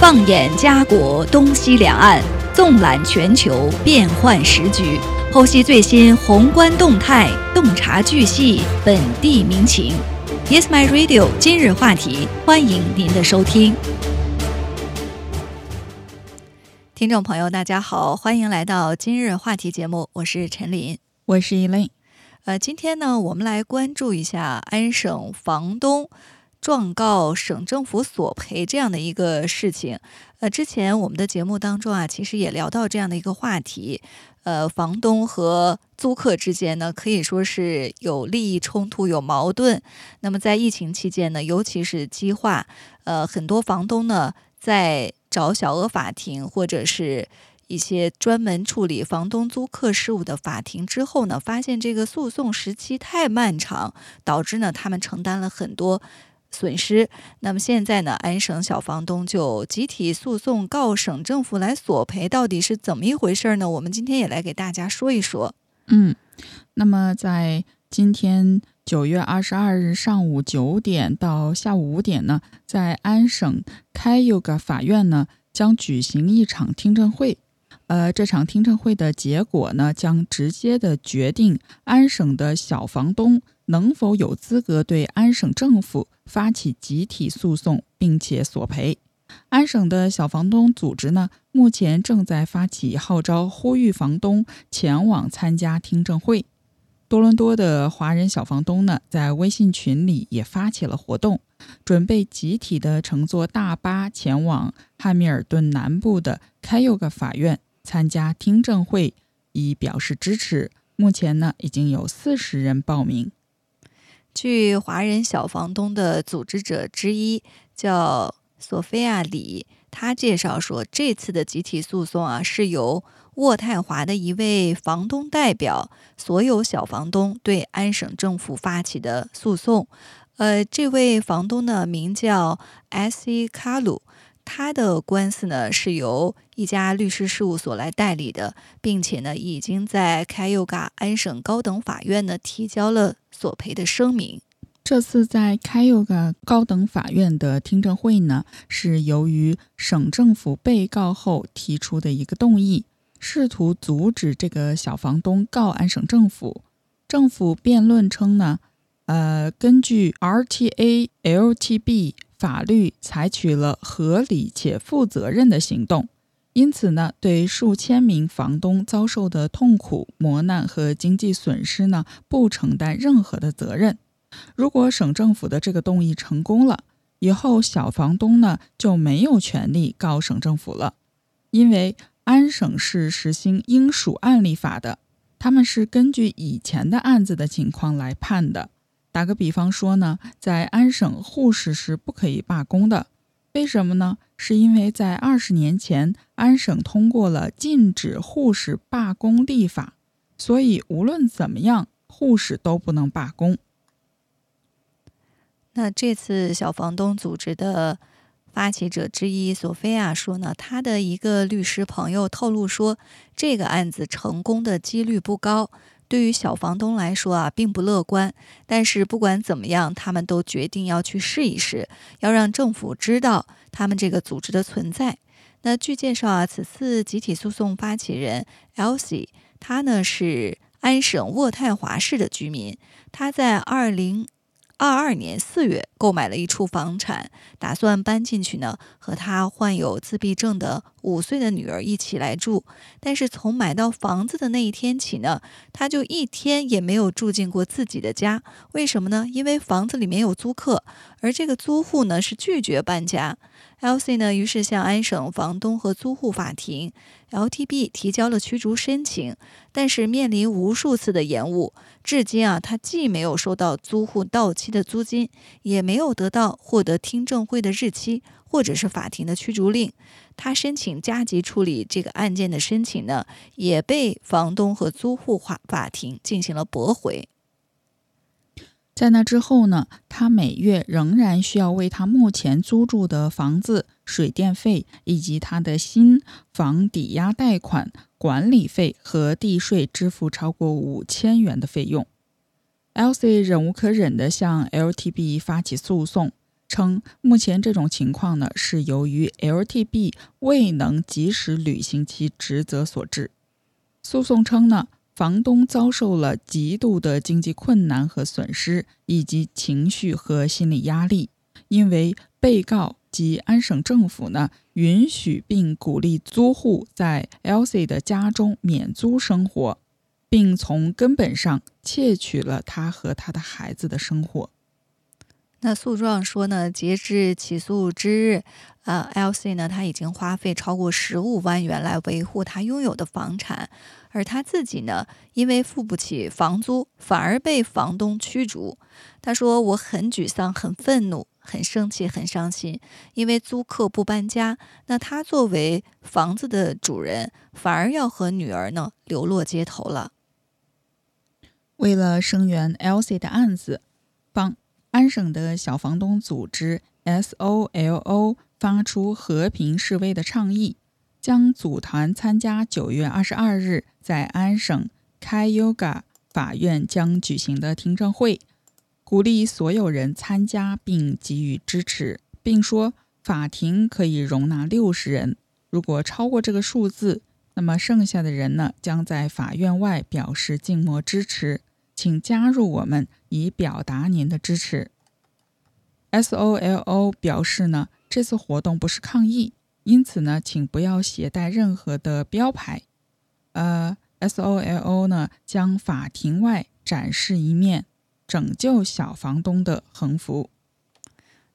放眼家国东西两岸，纵览全球变幻时局，剖析最新宏观动态，洞察巨细本地民情。Yes, my radio。今日话题，欢迎您的收听。听众朋友，大家好，欢迎来到今日话题节目，我是陈琳，我是依琳。呃，今天呢，我们来关注一下安省房东状告省政府索赔这样的一个事情。呃，之前我们的节目当中啊，其实也聊到这样的一个话题。呃，房东和租客之间呢，可以说是有利益冲突、有矛盾。那么在疫情期间呢，尤其是激化，呃，很多房东呢在找小额法庭或者是。一些专门处理房东租客事务的法庭之后呢，发现这个诉讼时期太漫长，导致呢他们承担了很多损失。那么现在呢，安省小房东就集体诉讼告省政府来索赔，到底是怎么一回事呢？我们今天也来给大家说一说。嗯，那么在今天九月二十二日上午九点到下午五点呢，在安省开有个法院呢将举行一场听证会。呃，这场听证会的结果呢，将直接的决定安省的小房东能否有资格对安省政府发起集体诉讼，并且索赔。安省的小房东组织呢，目前正在发起号召，呼吁房东前往参加听证会。多伦多的华人小房东呢，在微信群里也发起了活动，准备集体的乘坐大巴前往汉密尔顿南部的开尤格法院。参加听证会以表示支持。目前呢，已经有四十人报名。据华人小房东的组织者之一叫索菲亚李，他介绍说，这次的集体诉讼啊，是由渥太华的一位房东代表所有小房东对安省政府发起的诉讼。呃，这位房东呢，名叫 S.E. 卡鲁。他的官司呢是由一家律师事务所来代理的，并且呢已经在开尤嘎安省高等法院呢提交了索赔的声明。这次在开尤嘎高等法院的听证会呢，是由于省政府被告后提出的一个动议，试图阻止这个小房东告安省政府。政府辩论称呢，呃，根据 RTA LTB。法律采取了合理且负责任的行动，因此呢，对数千名房东遭受的痛苦、磨难和经济损失呢，不承担任何的责任。如果省政府的这个动议成功了，以后小房东呢就没有权利告省政府了，因为安省是实行应属案例法的，他们是根据以前的案子的情况来判的。打个比方说呢，在安省护士是不可以罢工的，为什么呢？是因为在二十年前，安省通过了禁止护士罢工立法，所以无论怎么样，护士都不能罢工。那这次小房东组织的发起者之一索菲亚说呢，他的一个律师朋友透露说，这个案子成功的几率不高。对于小房东来说啊，并不乐观。但是不管怎么样，他们都决定要去试一试，要让政府知道他们这个组织的存在。那据介绍啊，此次集体诉讼发起人 Elsie，他呢是安省渥太华市的居民，他在二零。二二年四月购买了一处房产，打算搬进去呢，和他患有自闭症的五岁的女儿一起来住。但是从买到房子的那一天起呢，他就一天也没有住进过自己的家。为什么呢？因为房子里面有租客，而这个租户呢是拒绝搬家。L.C. 呢，于是向安省房东和租户法庭 （L.T.B.） 提交了驱逐申请，但是面临无数次的延误，至今啊，他既没有收到租户到期的租金，也没有得到获得听证会的日期或者是法庭的驱逐令。他申请加急处理这个案件的申请呢，也被房东和租户法法庭进行了驳回。在那之后呢，他每月仍然需要为他目前租住的房子水电费以及他的新房抵押贷款管理费和地税支付超过五千元的费用。Elsie 忍无可忍地向 LTB 发起诉讼，称目前这种情况呢是由于 LTB 未能及时履行其职责所致。诉讼称呢，房东遭受了极度的经济困难和损失，以及情绪和心理压力，因为被告及安省政府呢允许并鼓励租户在 Elsie 的家中免租生活，并从根本上窃取了他和他的孩子的生活。那诉状说呢，截至起诉之日，呃，L.C. 呢，他已经花费超过十五万元来维护他拥有的房产，而他自己呢，因为付不起房租，反而被房东驱逐。他说：“我很沮丧，很愤怒，很生气，很伤心，因为租客不搬家，那他作为房子的主人，反而要和女儿呢流落街头了。”为了声援 Elsie 的案子，帮。安省的小房东组织 SOLO 发出和平示威的倡议，将组团参加九月二十二日在安省开 Yoga 法院将举行的听证会，鼓励所有人参加并给予支持，并说法庭可以容纳六十人。如果超过这个数字，那么剩下的人呢将在法院外表示静默支持。请加入我们，以表达您的支持。SOLO 表示呢，这次活动不是抗议，因此呢，请不要携带任何的标牌。呃，SOLO 呢将法庭外展示一面拯救小房东的横幅。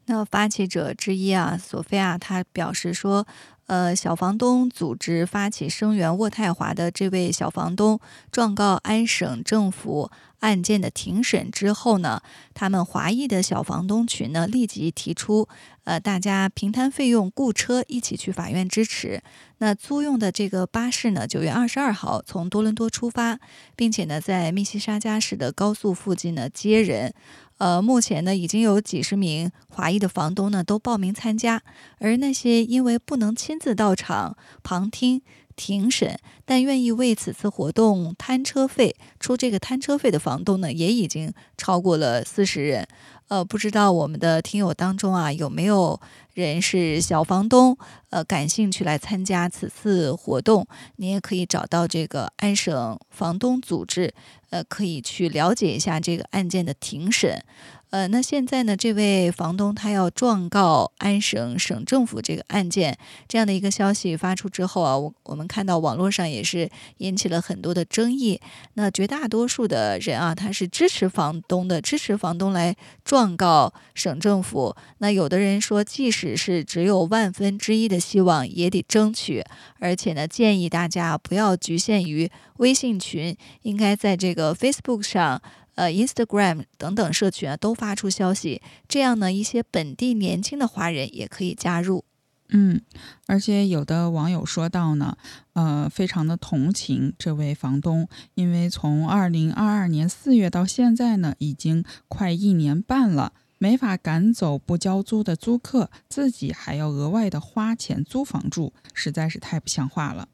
那发起者之一啊，索菲亚，他表示说。呃，小房东组织发起声援渥太华的这位小房东状告安省政府案件的庭审之后呢，他们华裔的小房东群呢立即提出，呃，大家平摊费用雇车一起去法院支持。那租用的这个巴士呢，九月二十二号从多伦多出发，并且呢在密西沙加市的高速附近呢接人。呃，目前呢，已经有几十名华裔的房东呢都报名参加，而那些因为不能亲自到场旁听庭审，但愿意为此次活动摊车费出这个摊车费的房东呢，也已经超过了四十人。呃，不知道我们的听友当中啊，有没有人是小房东？呃，感兴趣来参加此次活动，你也可以找到这个安省房东组织，呃，可以去了解一下这个案件的庭审。呃，那现在呢，这位房东他要状告安省省政府这个案件，这样的一个消息发出之后啊，我我们看到网络上也是引起了很多的争议。那绝大多数的人啊，他是支持房东的，支持房东来状告省政府。那有的人说，即使是只有万分之一的希望，也得争取。而且呢，建议大家不要局限于微信群，应该在这个 Facebook 上。呃，Instagram 等等社群啊，都发出消息，这样呢，一些本地年轻的华人也可以加入。嗯，而且有的网友说到呢，呃，非常的同情这位房东，因为从二零二二年四月到现在呢，已经快一年半了，没法赶走不交租的租客，自己还要额外的花钱租房住，实在是太不像话了。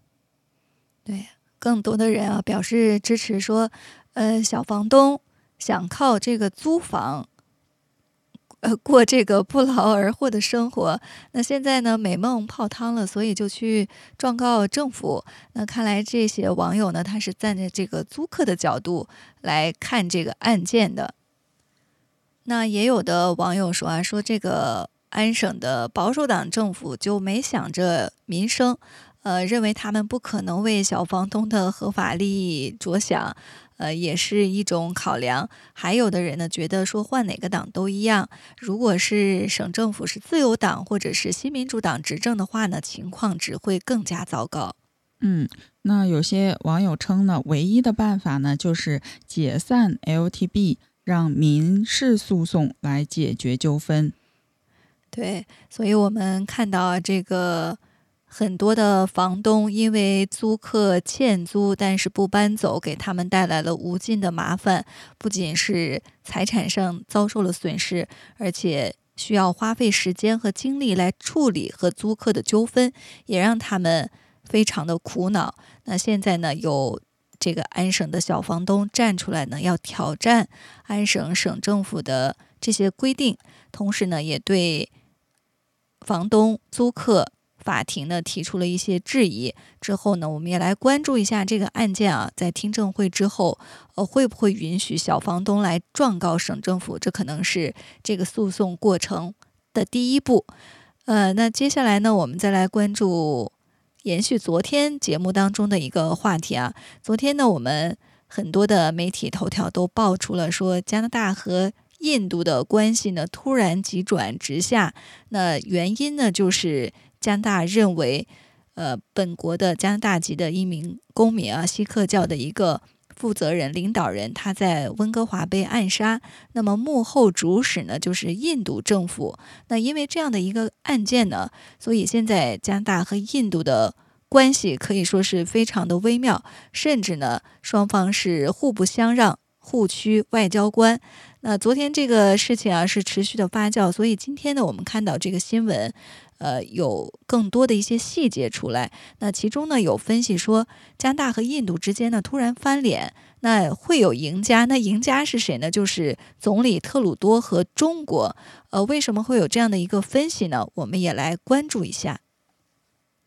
对，更多的人啊表示支持，说，呃，小房东。想靠这个租房，呃，过这个不劳而获的生活。那现在呢，美梦泡汤了，所以就去状告政府。那看来这些网友呢，他是站在这个租客的角度来看这个案件的。那也有的网友说啊，说这个安省的保守党政府就没想着民生，呃，认为他们不可能为小房东的合法利益着想。呃，也是一种考量。还有的人呢，觉得说换哪个党都一样。如果是省政府是自由党或者是新民主党执政的话呢，情况只会更加糟糕。嗯，那有些网友称呢，唯一的办法呢，就是解散 LTB，让民事诉讼来解决纠纷。对，所以我们看到这个。很多的房东因为租客欠租，但是不搬走，给他们带来了无尽的麻烦。不仅是财产上遭受了损失，而且需要花费时间和精力来处理和租客的纠纷，也让他们非常的苦恼。那现在呢，有这个安省的小房东站出来呢，要挑战安省省政府的这些规定，同时呢，也对房东、租客。法庭呢提出了一些质疑之后呢，我们也来关注一下这个案件啊，在听证会之后，呃，会不会允许小房东来状告省政府？这可能是这个诉讼过程的第一步。呃，那接下来呢，我们再来关注延续昨天节目当中的一个话题啊。昨天呢，我们很多的媒体头条都爆出了说加拿大和印度的关系呢突然急转直下，那原因呢就是。加拿大认为，呃，本国的加拿大籍的一名公民啊，锡克教的一个负责人、领导人，他在温哥华被暗杀。那么幕后主使呢，就是印度政府。那因为这样的一个案件呢，所以现在加拿大和印度的关系可以说是非常的微妙，甚至呢，双方是互不相让、互屈外交官。那昨天这个事情啊，是持续的发酵，所以今天呢，我们看到这个新闻。呃，有更多的一些细节出来。那其中呢，有分析说，加拿大和印度之间呢突然翻脸，那会有赢家。那赢家是谁呢？就是总理特鲁多和中国。呃，为什么会有这样的一个分析呢？我们也来关注一下。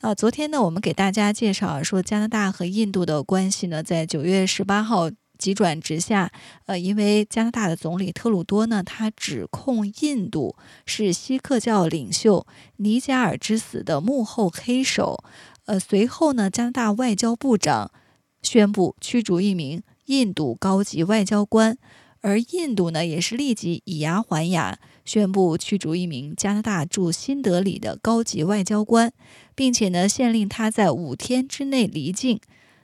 啊，昨天呢，我们给大家介绍说，加拿大和印度的关系呢，在九月十八号。急转直下，呃，因为加拿大的总理特鲁多呢，他指控印度是锡克教领袖尼加尔之死的幕后黑手，呃，随后呢，加拿大外交部长宣布驱逐一名印度高级外交官，而印度呢，也是立即以牙还牙，宣布驱逐一名加拿大驻新德里的高级外交官，并且呢，限令他在五天之内离境。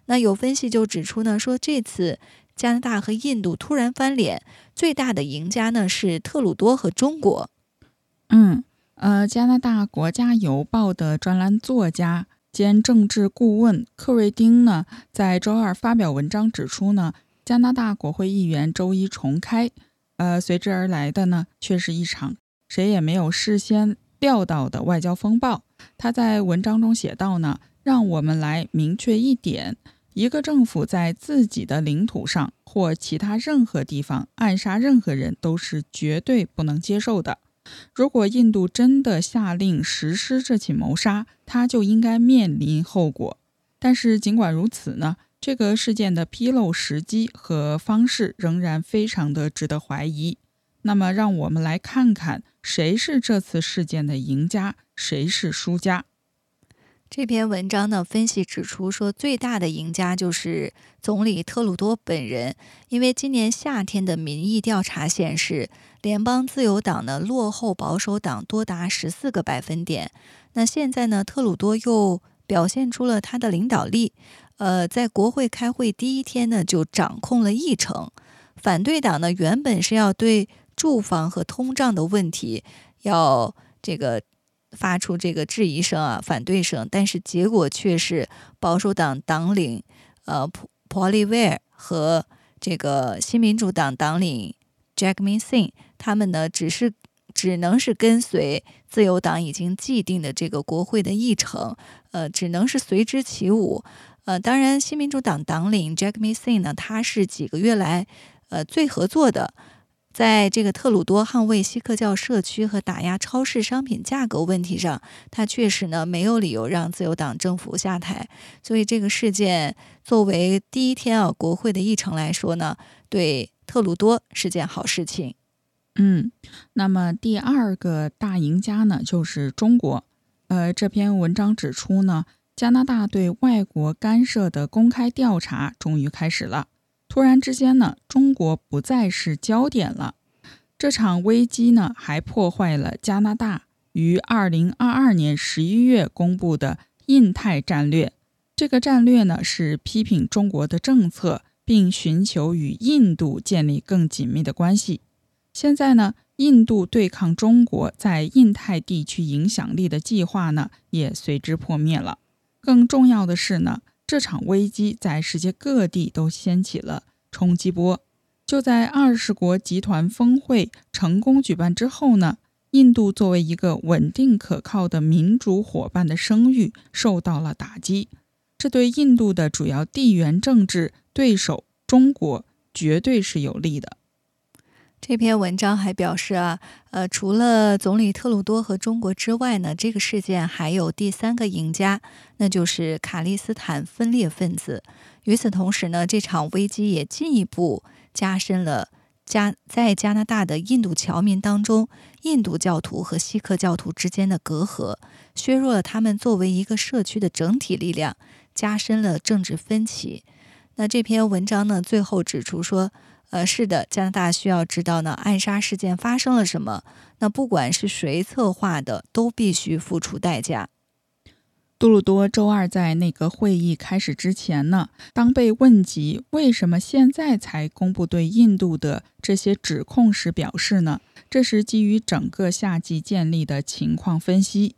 那有分析就指出呢，说这次。加拿大和印度突然翻脸，最大的赢家呢是特鲁多和中国。嗯，呃，加拿大国家邮报的专栏作家兼政治顾问克瑞丁呢，在周二发表文章指出呢，加拿大国会议员周一重开，呃，随之而来的呢，却是一场谁也没有事先料到的外交风暴。他在文章中写道呢，让我们来明确一点。一个政府在自己的领土上或其他任何地方暗杀任何人都是绝对不能接受的。如果印度真的下令实施这起谋杀，他就应该面临后果。但是尽管如此呢，这个事件的披露时机和方式仍然非常的值得怀疑。那么，让我们来看看谁是这次事件的赢家，谁是输家。这篇文章呢，分析指出说，最大的赢家就是总理特鲁多本人，因为今年夏天的民意调查显示，联邦自由党呢落后保守党多达十四个百分点。那现在呢，特鲁多又表现出了他的领导力，呃，在国会开会第一天呢，就掌控了议程。反对党呢，原本是要对住房和通胀的问题要这个。发出这个质疑声啊，反对声，但是结果却是保守党党领呃普普利威尔和这个新民主党党领 Jack m i s i n 他们呢只是只能是跟随自由党已经既定的这个国会的议程，呃，只能是随之起舞。呃，当然新民主党党领 Jack m i s i n 呢，他是几个月来呃最合作的。在这个特鲁多捍卫锡克教社区和打压超市商品价格问题上，他确实呢没有理由让自由党政府下台。所以这个事件作为第一天啊国会的议程来说呢，对特鲁多是件好事情。嗯，那么第二个大赢家呢就是中国。呃，这篇文章指出呢，加拿大对外国干涉的公开调查终于开始了。突然之间呢，中国不再是焦点了。这场危机呢，还破坏了加拿大于二零二二年十一月公布的印太战略。这个战略呢，是批评中国的政策，并寻求与印度建立更紧密的关系。现在呢，印度对抗中国在印太地区影响力的计划呢，也随之破灭了。更重要的是呢。这场危机在世界各地都掀起了冲击波。就在二十国集团峰会成功举办之后呢，印度作为一个稳定可靠的民主伙伴的声誉受到了打击。这对印度的主要地缘政治对手中国绝对是有利的。这篇文章还表示啊，呃，除了总理特鲁多和中国之外呢，这个事件还有第三个赢家，那就是卡利斯坦分裂分子。与此同时呢，这场危机也进一步加深了加在加拿大的印度侨民当中，印度教徒和锡克教徒之间的隔阂，削弱了他们作为一个社区的整体力量，加深了政治分歧。那这篇文章呢，最后指出说。呃，是的，加拿大需要知道呢，暗杀事件发生了什么。那不管是谁策划的，都必须付出代价。杜鲁多周二在那个会议开始之前呢，当被问及为什么现在才公布对印度的这些指控时，表示呢，这是基于整个夏季建立的情况分析。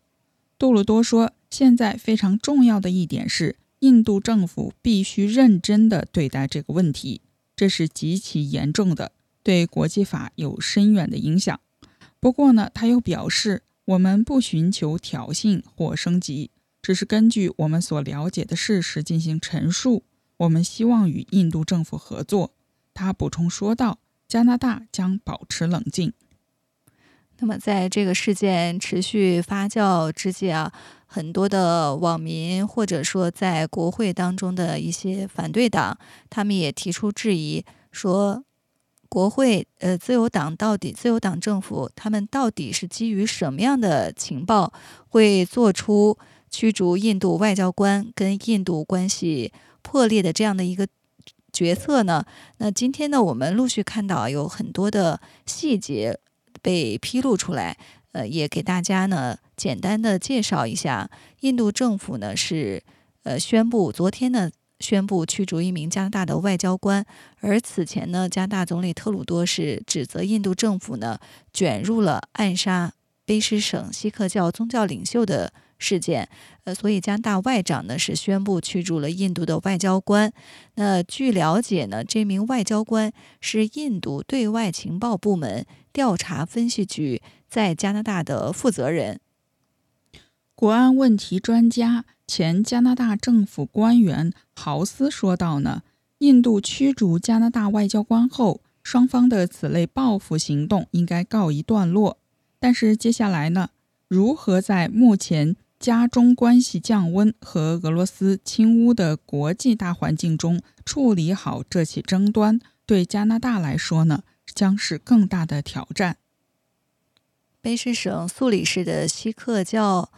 杜鲁多说，现在非常重要的一点是，印度政府必须认真地对待这个问题。这是极其严重的，对国际法有深远的影响。不过呢，他又表示，我们不寻求挑衅或升级，只是根据我们所了解的事实进行陈述。我们希望与印度政府合作。他补充说道：“加拿大将保持冷静。”那么，在这个事件持续发酵之际啊，很多的网民或者说在国会当中的一些反对党，他们也提出质疑，说国会呃自由党到底自由党政府他们到底是基于什么样的情报，会做出驱逐印度外交官跟印度关系破裂的这样的一个决策呢？那今天呢，我们陆续看到有很多的细节。被披露出来，呃，也给大家呢简单的介绍一下。印度政府呢是呃宣布，昨天呢宣布驱逐一名加拿大的外交官，而此前呢，加拿大总理特鲁多是指责印度政府呢卷入了暗杀卑诗省锡克教宗教领袖的。事件，呃，所以加拿大外长呢是宣布驱逐了印度的外交官。那据了解呢，这名外交官是印度对外情报部门调查分析局在加拿大的负责人。国安问题专家、前加拿大政府官员豪斯说道呢，印度驱逐加拿大外交官后，双方的此类报复行动应该告一段落。但是接下来呢，如何在目前？加中关系降温和俄罗斯侵乌的国际大环境中处理好这起争端，对加拿大来说呢，将是更大的挑战。卑诗省素里市的锡克教，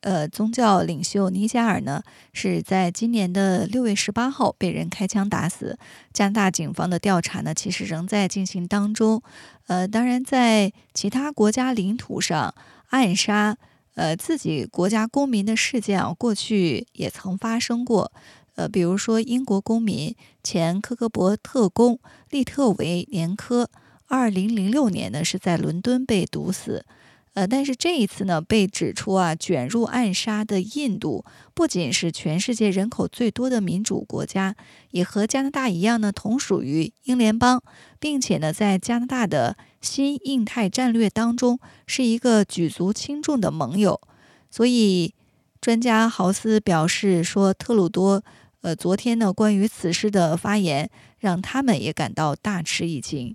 呃，宗教领袖尼加尔呢，是在今年的六月十八号被人开枪打死。加拿大警方的调查呢，其实仍在进行当中。呃，当然，在其他国家领土上暗杀。呃，自己国家公民的事件啊，过去也曾发生过。呃，比如说英国公民前科格博特工利特维年科，二零零六年呢是在伦敦被毒死。呃，但是这一次呢，被指出啊卷入暗杀的印度，不仅是全世界人口最多的民主国家，也和加拿大一样呢，同属于英联邦，并且呢，在加拿大的新印太战略当中是一个举足轻重的盟友。所以，专家豪斯表示说，特鲁多，呃，昨天呢关于此事的发言，让他们也感到大吃一惊。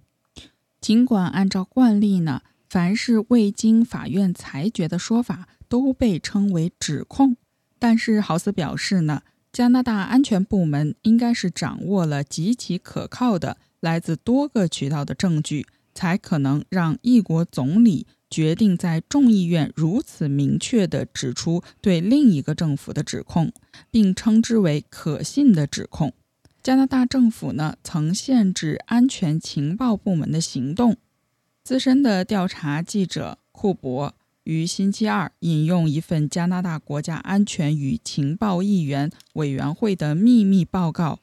尽管按照惯例呢。凡是未经法院裁决的说法都被称为指控，但是豪斯表示呢，加拿大安全部门应该是掌握了极其可靠的来自多个渠道的证据，才可能让一国总理决定在众议院如此明确地指出对另一个政府的指控，并称之为可信的指控。加拿大政府呢，曾限制安全情报部门的行动。资深的调查记者库珀于星期二引用一份加拿大国家安全与情报议员委员会的秘密报告，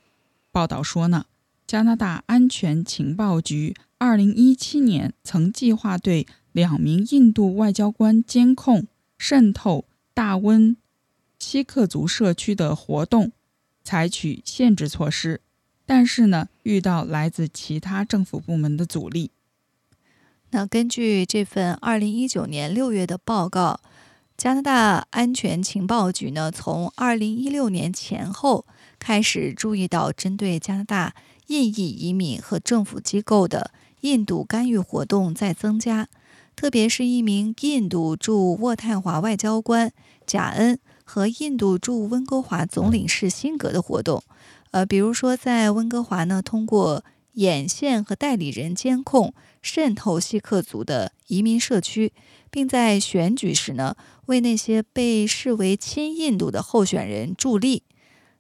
报道说呢，加拿大安全情报局2017年曾计划对两名印度外交官监控渗透大温锡克族社区的活动，采取限制措施，但是呢，遇到来自其他政府部门的阻力。那根据这份二零一九年六月的报告，加拿大安全情报局呢，从二零一六年前后开始注意到针对加拿大印裔移民和政府机构的印度干预活动在增加，特别是一名印度驻渥太华外交官贾恩和印度驻温哥华总领事辛格的活动。呃，比如说在温哥华呢，通过眼线和代理人监控渗透锡克族的移民社区。并在选举时呢，为那些被视为亲印度的候选人助力。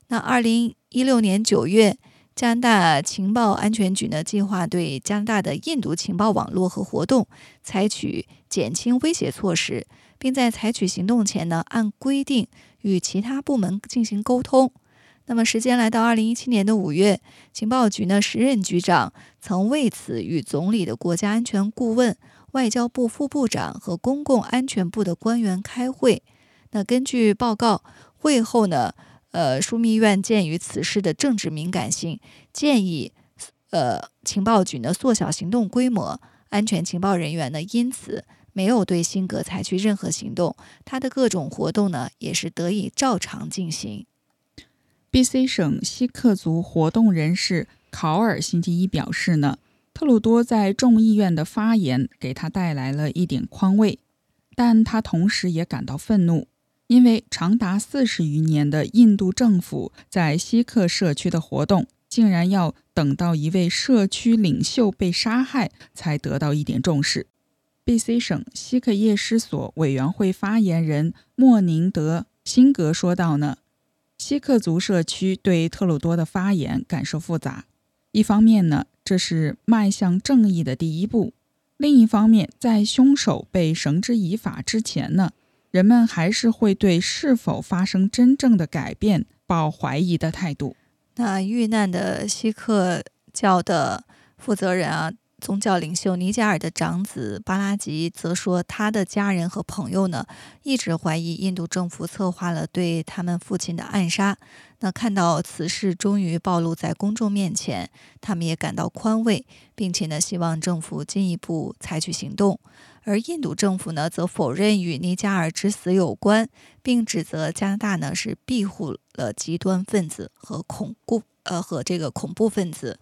那二零一六年九月，加拿大情报安全局呢，计划对加拿大的印度情报网络和活动采取减轻威胁措施，并在采取行动前呢，按规定与其他部门进行沟通。那么，时间来到二零一七年的五月，情报局呢，时任局长曾为此与总理的国家安全顾问。外交部副部长和公共安全部的官员开会。那根据报告，会后呢，呃，枢密院鉴于此事的政治敏感性，建议，呃，情报局呢缩小行动规模。安全情报人员呢，因此没有对辛格采取任何行动，他的各种活动呢，也是得以照常进行。B.C. 省锡克族活动人士考尔星期一表示呢。特鲁多在众议院的发言给他带来了一点宽慰，但他同时也感到愤怒，因为长达四十余年的印度政府在锡克社区的活动，竟然要等到一位社区领袖被杀害才得到一点重视。B.C. 省锡克夜师所委员会发言人莫宁德·辛格说道：“呢，锡克族社区对特鲁多的发言感受复杂，一方面呢。”这是迈向正义的第一步。另一方面，在凶手被绳之以法之前呢，人们还是会对是否发生真正的改变抱怀疑的态度。那遇难的锡克教的负责人啊。宗教领袖尼加尔的长子巴拉吉则说，他的家人和朋友呢，一直怀疑印度政府策划了对他们父亲的暗杀。那看到此事终于暴露在公众面前，他们也感到宽慰，并且呢，希望政府进一步采取行动。而印度政府呢，则否认与尼加尔之死有关，并指责加拿大呢是庇护了极端分子和恐怖呃和这个恐怖分子。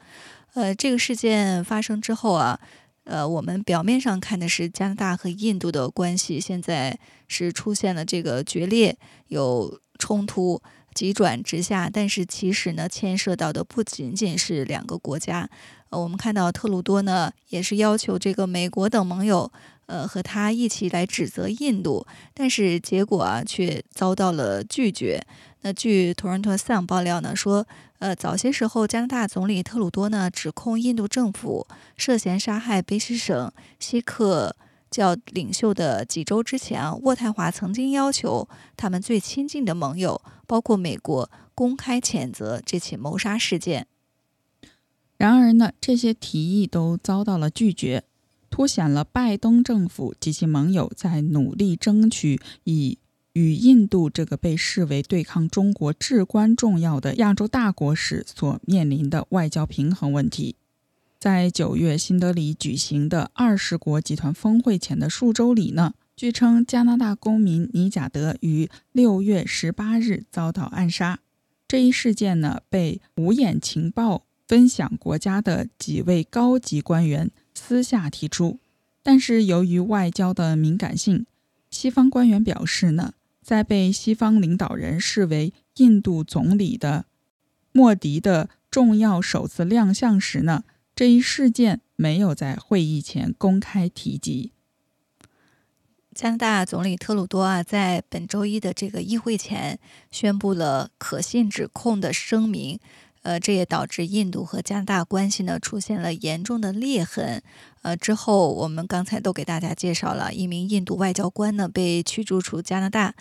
呃，这个事件发生之后啊，呃，我们表面上看的是加拿大和印度的关系现在是出现了这个决裂，有冲突急转直下，但是其实呢，牵涉到的不仅仅是两个国家。呃，我们看到特鲁多呢，也是要求这个美国等盟友，呃，和他一起来指责印度，但是结果啊，却遭到了拒绝。那据《图伦托斯报》爆料呢，说，呃，早些时候，加拿大总理特鲁多呢指控印度政府涉嫌杀害卑诗省锡克教领袖的几周之前啊，渥太华曾经要求他们最亲近的盟友，包括美国，公开谴责这起谋杀事件。然而呢，这些提议都遭到了拒绝，凸显了拜登政府及其盟友在努力争取以。与印度这个被视为对抗中国至关重要的亚洲大国时所面临的外交平衡问题，在九月新德里举行的二十国集团峰会前的数周里呢，据称加拿大公民尼贾德于六月十八日遭到暗杀。这一事件呢，被五眼情报分享国家的几位高级官员私下提出，但是由于外交的敏感性，西方官员表示呢。在被西方领导人视为印度总理的莫迪的重要首次亮相时呢，这一事件没有在会议前公开提及。加拿大总理特鲁多啊，在本周一的这个议会前宣布了可信指控的声明。呃，这也导致印度和加拿大关系呢出现了严重的裂痕。呃，之后我们刚才都给大家介绍了一名印度外交官呢被驱逐出加拿大。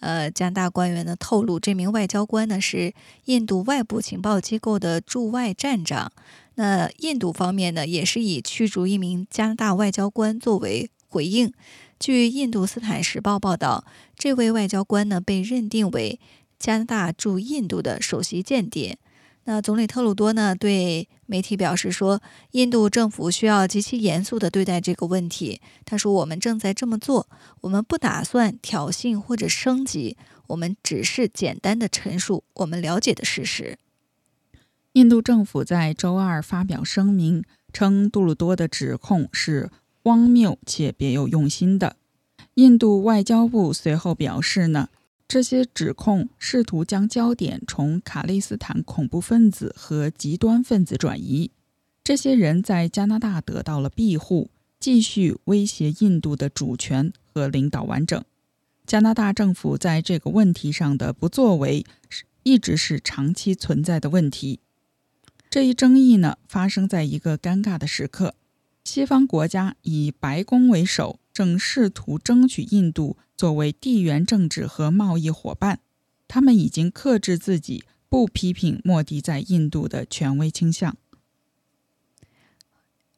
呃，加拿大官员呢透露，这名外交官呢是印度外部情报机构的驻外站长。那印度方面呢也是以驱逐一名加拿大外交官作为回应。据《印度斯坦时报》报道，这位外交官呢被认定为加拿大驻印度的首席间谍。那总理特鲁多呢对媒体表示说，印度政府需要极其严肃地对待这个问题。他说：“我们正在这么做，我们不打算挑衅或者升级，我们只是简单的陈述我们了解的事实。”印度政府在周二发表声明，称杜鲁多的指控是荒谬且别有用心的。印度外交部随后表示呢。这些指控试图将焦点从卡利斯坦恐怖分子和极端分子转移。这些人在加拿大得到了庇护，继续威胁印度的主权和领导完整。加拿大政府在这个问题上的不作为，一直是长期存在的问题。这一争议呢，发生在一个尴尬的时刻：西方国家以白宫为首。正试图争取印度作为地缘政治和贸易伙伴，他们已经克制自己不批评莫迪在印度的权威倾向。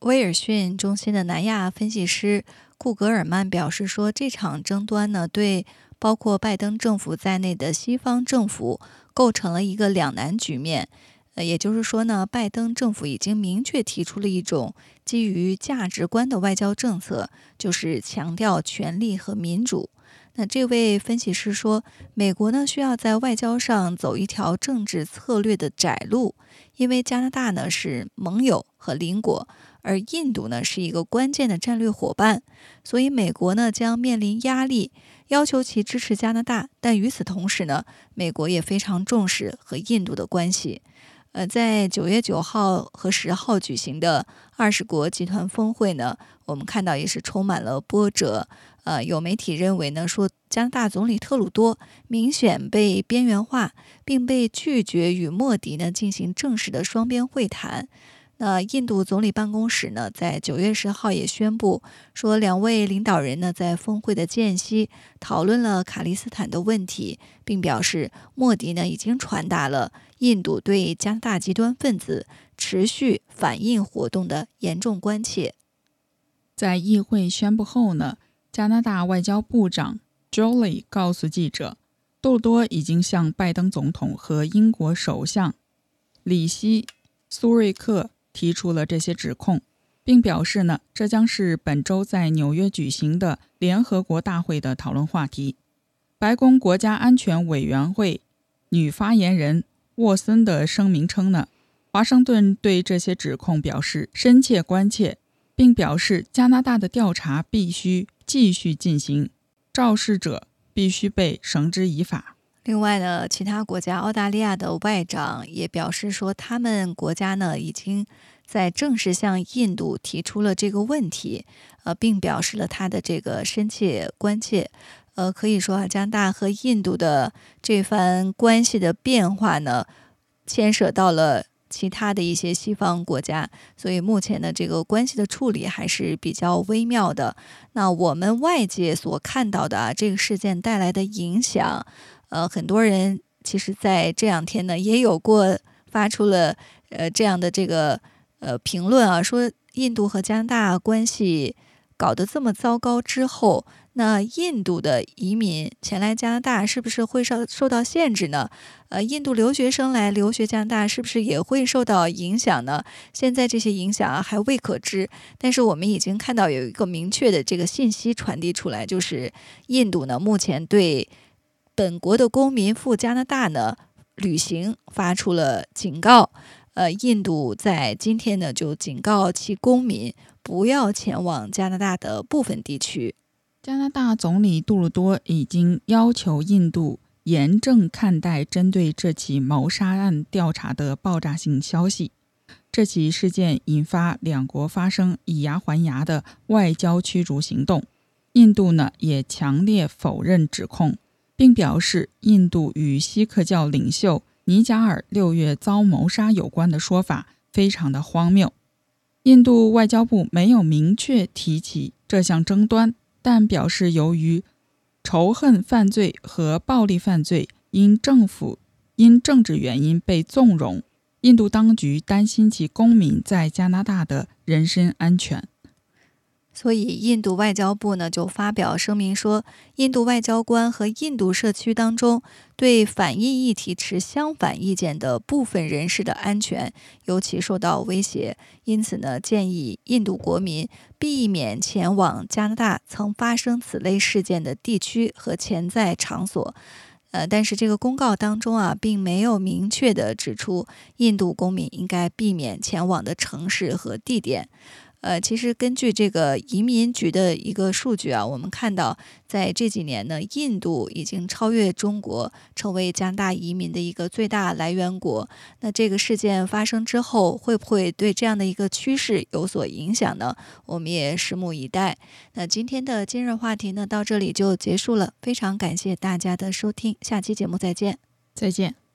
威尔逊中心的南亚分析师库格尔曼表示说：“这场争端呢，对包括拜登政府在内的西方政府构成了一个两难局面。”呃，也就是说呢，拜登政府已经明确提出了一种基于价值观的外交政策，就是强调权力和民主。那这位分析师说，美国呢需要在外交上走一条政治策略的窄路，因为加拿大呢是盟友和邻国，而印度呢是一个关键的战略伙伴，所以美国呢将面临压力，要求其支持加拿大。但与此同时呢，美国也非常重视和印度的关系。呃，在九月九号和十号举行的二十国集团峰会呢，我们看到也是充满了波折。呃，有媒体认为呢，说加拿大总理特鲁多明显被边缘化，并被拒绝与莫迪呢进行正式的双边会谈。那印度总理办公室呢，在九月十号也宣布说，两位领导人呢在峰会的间隙讨论了卡利斯坦的问题，并表示莫迪呢已经传达了印度对加拿大极端分子持续反应活动的严重关切。在议会宣布后呢，加拿大外交部长 Jolie 告诉记者，杜多已经向拜登总统和英国首相里希·苏瑞克。提出了这些指控，并表示呢，这将是本周在纽约举行的联合国大会的讨论话题。白宫国家安全委员会女发言人沃森的声明称呢，华盛顿对这些指控表示深切关切，并表示加拿大的调查必须继续进行，肇事者必须被绳之以法。另外呢，其他国家，澳大利亚的外长也表示说，他们国家呢已经在正式向印度提出了这个问题，呃，并表示了他的这个深切关切。呃，可以说啊，加拿大和印度的这番关系的变化呢，牵涉到了其他的一些西方国家，所以目前的这个关系的处理还是比较微妙的。那我们外界所看到的啊，这个事件带来的影响。呃，很多人其实在这两天呢，也有过发出了呃这样的这个呃评论啊，说印度和加拿大关系搞得这么糟糕之后，那印度的移民前来加拿大是不是会受受到限制呢？呃，印度留学生来留学加拿大是不是也会受到影响呢？现在这些影响啊还未可知，但是我们已经看到有一个明确的这个信息传递出来，就是印度呢目前对。本国的公民赴加拿大呢旅行发出了警告，呃，印度在今天呢就警告其公民不要前往加拿大的部分地区。加拿大总理杜鲁多已经要求印度严正看待针对这起谋杀案调查的爆炸性消息。这起事件引发两国发生以牙还牙的外交驱逐行动，印度呢也强烈否认指控。并表示，印度与锡克教领袖尼贾尔六月遭谋杀有关的说法非常的荒谬。印度外交部没有明确提起这项争端，但表示由于仇恨犯罪和暴力犯罪因政府因政治原因被纵容，印度当局担心其公民在加拿大的人身安全。所以，印度外交部呢就发表声明说，印度外交官和印度社区当中对反印议题持相反意见的部分人士的安全尤其受到威胁，因此呢，建议印度国民避免前往加拿大曾发生此类事件的地区和潜在场所。呃，但是这个公告当中啊，并没有明确的指出印度公民应该避免前往的城市和地点。呃，其实根据这个移民局的一个数据啊，我们看到在这几年呢，印度已经超越中国，成为加拿大移民的一个最大来源国。那这个事件发生之后，会不会对这样的一个趋势有所影响呢？我们也拭目以待。那今天的今日话题呢，到这里就结束了。非常感谢大家的收听，下期节目再见。再见。